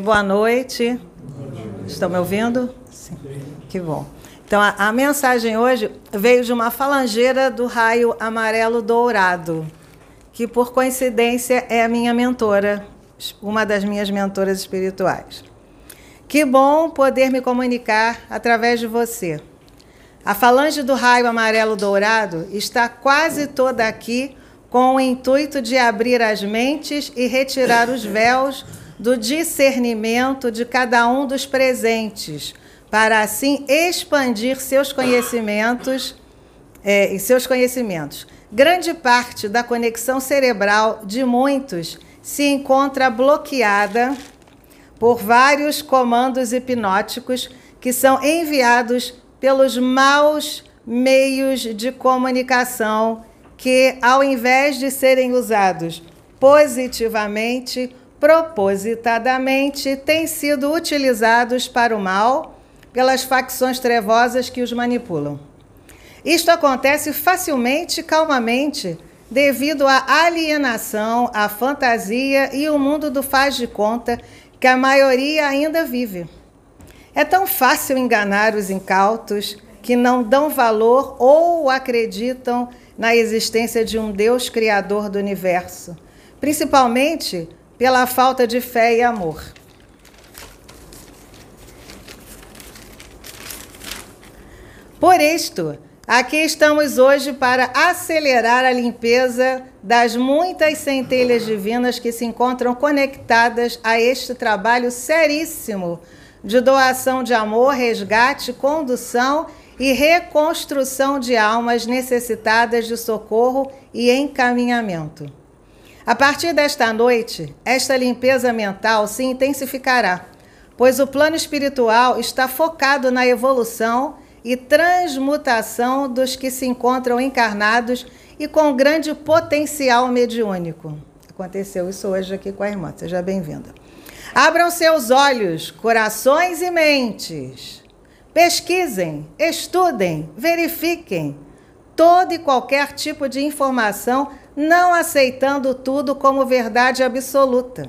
Boa noite. Estão me ouvindo? Sim. Que bom. Então, a, a, mensagem hoje veio de uma falangeira do raio amarelo dourado, que por coincidência é a minha mentora, uma das minhas mentoras espirituais. Que bom poder me comunicar através de você. A falange do raio amarelo dourado está quase toda aqui com o intuito de abrir as mentes e retirar os véus do discernimento de cada um dos presentes, para assim expandir seus conhecimentos é, e seus conhecimentos. Grande parte da conexão cerebral de muitos se encontra bloqueada por vários comandos hipnóticos que são enviados pelos maus meios de comunicação que, ao invés de serem usados positivamente, propositadamente têm sido utilizados para o mal pelas facções trevosas que os manipulam. Isto acontece facilmente e calmamente devido à alienação, à fantasia e o mundo do faz de conta que a maioria ainda vive. É tão fácil enganar os incautos que não dão valor ou acreditam na existência de um Deus criador do universo, principalmente pela falta de fé e amor. Por isto, aqui estamos hoje para acelerar a limpeza das muitas centelhas divinas que se encontram conectadas a este trabalho seríssimo de doação de amor, resgate, condução e reconstrução de almas necessitadas de socorro e encaminhamento. A partir desta noite, esta limpeza mental se intensificará, pois o plano espiritual está focado na evolução e transmutação dos que se encontram encarnados e com grande potencial mediúnico. Aconteceu isso hoje aqui com a irmã, seja bem-vinda. Abram seus olhos, corações e mentes. Pesquisem, estudem, verifiquem todo e qualquer tipo de informação não aceitando tudo como verdade absoluta.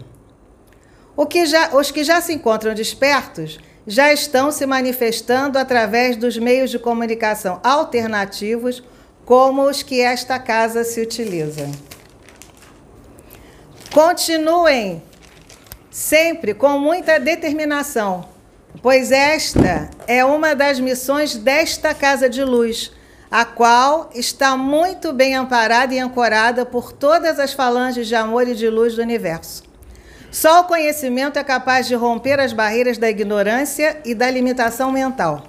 Que já, os que já se encontram despertos já estão se manifestando através dos meios de comunicação alternativos, como os que esta casa se utiliza. Continuem sempre com muita determinação, pois esta é uma das missões desta casa de luz a qual está muito bem amparada e ancorada por todas as falanges de amor e de luz do universo. Só o conhecimento é capaz de romper as barreiras da ignorância e da limitação mental.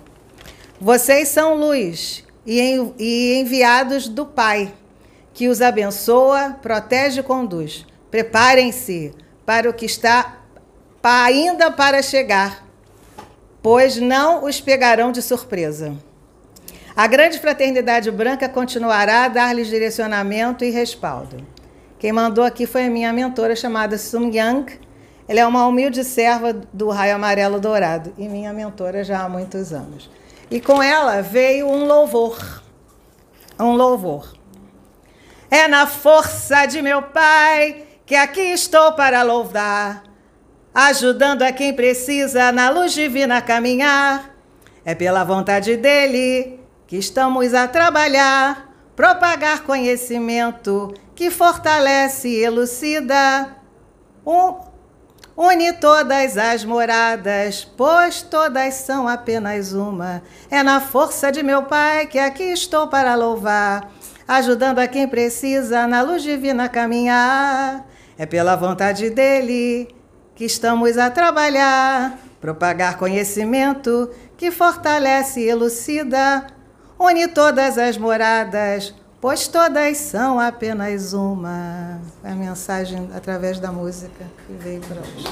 Vocês são luz e enviados do Pai, que os abençoa, protege e conduz. Preparem-se para o que está ainda para chegar, pois não os pegarão de surpresa. A grande fraternidade branca continuará a dar-lhes direcionamento e respaldo. Quem mandou aqui foi a minha mentora chamada Sung Yang. Ela é uma humilde serva do raio amarelo dourado e minha mentora já há muitos anos. E com ela veio um louvor. Um louvor. É na força de meu Pai que aqui estou para louvar, ajudando a quem precisa na luz divina caminhar. É pela vontade dele que estamos a trabalhar, propagar conhecimento que fortalece e elucida. Um, une todas as moradas, pois todas são apenas uma. É na força de meu Pai que aqui estou para louvar, ajudando a quem precisa na luz divina caminhar. É pela vontade dele que estamos a trabalhar, propagar conhecimento que fortalece e elucida une todas as moradas, pois todas são apenas uma. É a mensagem através da música que veio para hoje.